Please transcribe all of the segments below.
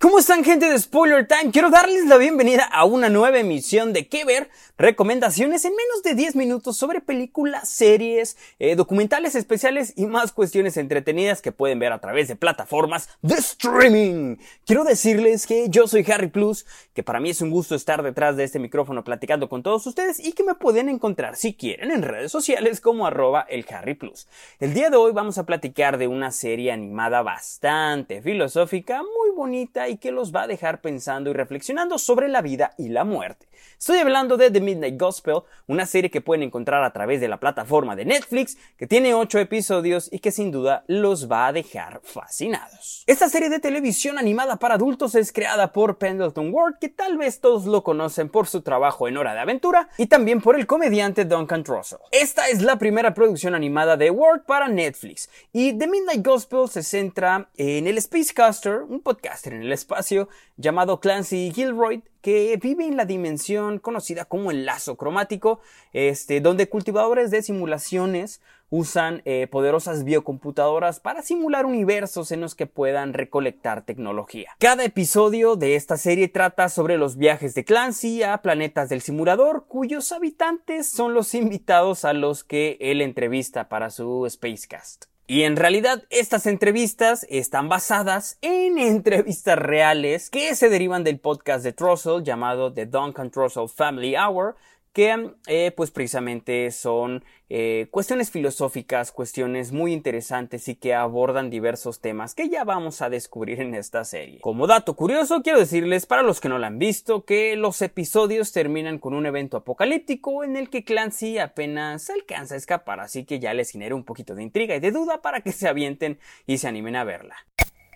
¿Cómo están gente de Spoiler Time? Quiero darles la bienvenida a una nueva emisión de ¿Qué ver? Recomendaciones en menos de 10 minutos sobre películas, series, eh, documentales especiales y más cuestiones entretenidas que pueden ver a través de plataformas de streaming. Quiero decirles que yo soy Harry Plus, que para mí es un gusto estar detrás de este micrófono platicando con todos ustedes y que me pueden encontrar si quieren en redes sociales como arroba el Harry Plus. El día de hoy vamos a platicar de una serie animada bastante filosófica, muy bonita y que los va a dejar pensando y reflexionando sobre la vida y la muerte. Estoy hablando de The Midnight Gospel, una serie que pueden encontrar a través de la plataforma de Netflix, que tiene 8 episodios y que sin duda los va a dejar fascinados. Esta serie de televisión animada para adultos es creada por Pendleton Ward, que tal vez todos lo conocen por su trabajo en Hora de Aventura, y también por el comediante Duncan Trussell. Esta es la primera producción animada de Ward para Netflix, y The Midnight Gospel se centra en el Spacecaster, un en el espacio llamado Clancy Gilroy, que vive en la dimensión conocida como el lazo cromático, este, donde cultivadores de simulaciones usan eh, poderosas biocomputadoras para simular universos en los que puedan recolectar tecnología. Cada episodio de esta serie trata sobre los viajes de Clancy a planetas del simulador, cuyos habitantes son los invitados a los que él entrevista para su Spacecast. Y en realidad estas entrevistas están basadas en entrevistas reales que se derivan del podcast de Trussell llamado The Duncan Trussell Family Hour, que eh, pues precisamente son eh, cuestiones filosóficas, cuestiones muy interesantes y que abordan diversos temas que ya vamos a descubrir en esta serie. Como dato curioso, quiero decirles para los que no la han visto que los episodios terminan con un evento apocalíptico en el que Clancy apenas alcanza a escapar, así que ya les genera un poquito de intriga y de duda para que se avienten y se animen a verla.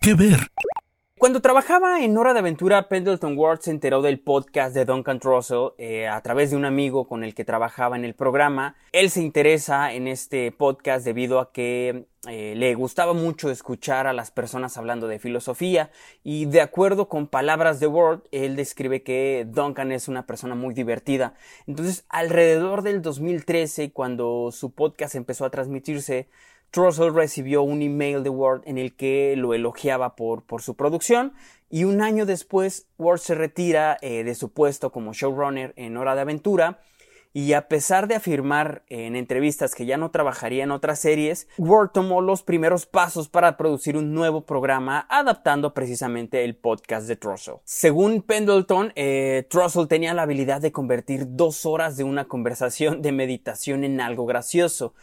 ¿Qué ver? Cuando trabajaba en Hora de Aventura, Pendleton Ward se enteró del podcast de Duncan Trussell eh, a través de un amigo con el que trabajaba en el programa. Él se interesa en este podcast debido a que eh, le gustaba mucho escuchar a las personas hablando de filosofía y de acuerdo con palabras de Ward, él describe que Duncan es una persona muy divertida. Entonces, alrededor del 2013, cuando su podcast empezó a transmitirse, Trussell recibió un email de Ward en el que lo elogiaba por, su producción y un año después Ward se retira eh, de su puesto como showrunner en Hora de Aventura y a pesar de afirmar en entrevistas que ya no trabajaría en otras series, Ward tomó los primeros pasos para producir un nuevo programa adaptando precisamente el podcast de Trussell. Según Pendleton, eh, Trussell tenía la habilidad de convertir dos horas de una conversación de meditación en algo gracioso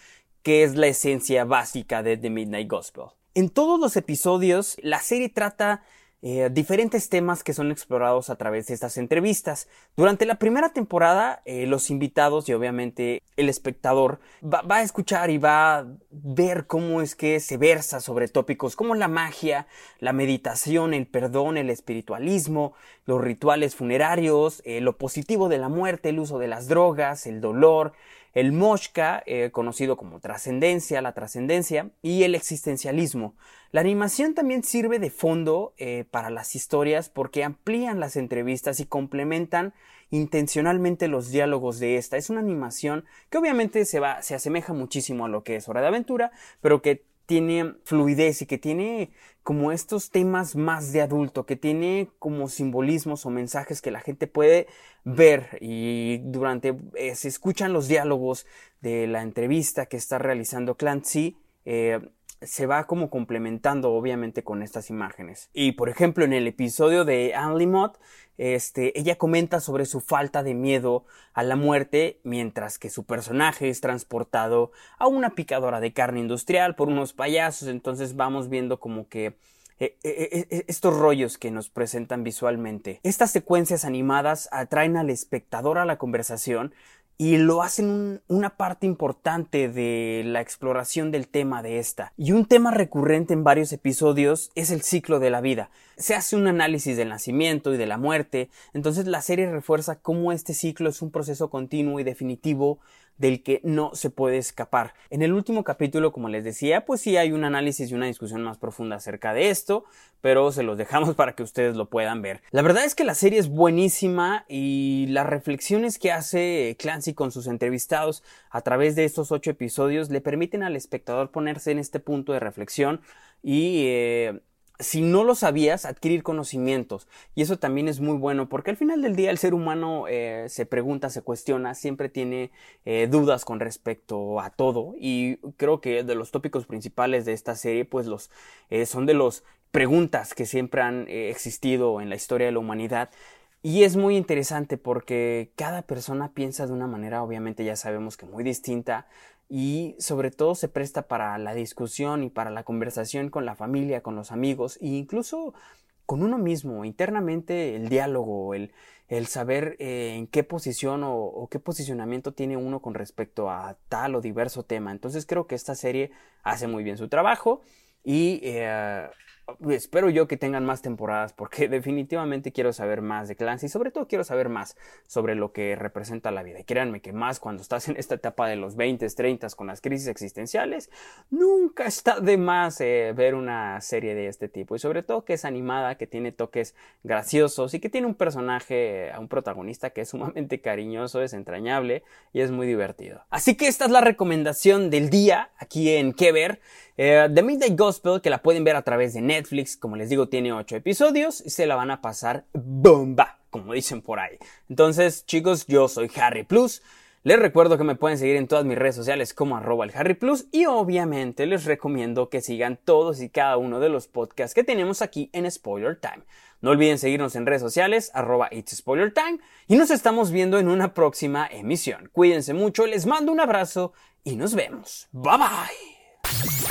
que es la esencia básica de The Midnight Gospel. En todos los episodios, la serie trata eh, diferentes temas que son explorados a través de estas entrevistas. Durante la primera temporada, eh, los invitados y obviamente el espectador va, va, a escuchar y va a ver cómo es que se versa sobre tópicos como la magia, la meditación, el perdón, el espiritualismo, los rituales funerarios, eh, lo positivo de la muerte, el uso de las drogas, el dolor, el Moshka, eh, conocido como trascendencia, la trascendencia, y el existencialismo. La animación también sirve de fondo eh, para las historias porque amplían las entrevistas y complementan intencionalmente los diálogos de esta. Es una animación que obviamente se va, se asemeja muchísimo a lo que es Hora de Aventura, pero que tiene fluidez y que tiene como estos temas más de adulto, que tiene como simbolismos o mensajes que la gente puede ver y durante eh, se escuchan los diálogos de la entrevista que está realizando Clancy, eh, se va como complementando obviamente con estas imágenes. Y por ejemplo en el episodio de Anne Mott, este, ella comenta sobre su falta de miedo a la muerte mientras que su personaje es transportado a una picadora de carne industrial por unos payasos. Entonces vamos viendo como que eh, eh, eh, estos rollos que nos presentan visualmente. Estas secuencias animadas atraen al espectador a la conversación y lo hacen una parte importante de la exploración del tema de esta. Y un tema recurrente en varios episodios es el ciclo de la vida. Se hace un análisis del nacimiento y de la muerte, entonces la serie refuerza cómo este ciclo es un proceso continuo y definitivo del que no se puede escapar. En el último capítulo, como les decía, pues sí hay un análisis y una discusión más profunda acerca de esto, pero se los dejamos para que ustedes lo puedan ver. La verdad es que la serie es buenísima y las reflexiones que hace Clancy con sus entrevistados a través de estos ocho episodios le permiten al espectador ponerse en este punto de reflexión y eh, si no lo sabías, adquirir conocimientos. Y eso también es muy bueno porque al final del día el ser humano eh, se pregunta, se cuestiona, siempre tiene eh, dudas con respecto a todo. Y creo que de los tópicos principales de esta serie, pues los eh, son de las preguntas que siempre han existido en la historia de la humanidad. Y es muy interesante porque cada persona piensa de una manera, obviamente ya sabemos que muy distinta, y sobre todo se presta para la discusión y para la conversación con la familia, con los amigos e incluso con uno mismo, internamente el diálogo, el, el saber eh, en qué posición o, qué posicionamiento tiene uno con respecto a tal o diverso tema. Entonces creo que esta serie hace muy bien su trabajo y eh, espero yo que tengan más temporadas porque definitivamente quiero saber más de Clancy y sobre todo quiero saber más sobre lo que representa la vida. Y créanme que más cuando estás en esta etapa de los 20, 30 con las crisis existenciales, nunca está de más eh, ver una serie de este tipo y sobre todo que es animada, que tiene toques graciosos y que tiene un personaje, un protagonista que es sumamente cariñoso, es entrañable y es muy divertido. Así que esta es la recomendación del día aquí en Que Ver. Eh, The Midnight Gospel, que la pueden ver a través de Netflix, como les digo, tiene 8 episodios y se la van a pasar bomba, como dicen por ahí. Entonces, chicos, yo soy Harry Plus. Les recuerdo que me pueden seguir en todas mis redes sociales como arroba el Harry Plus y obviamente les recomiendo que sigan todos y cada uno de los podcasts que tenemos aquí en Spoiler Time. No olviden seguirnos en redes sociales arroba It's Spoiler Time y nos estamos viendo en una próxima emisión. Cuídense mucho, les mando un abrazo y nos vemos. Bye bye.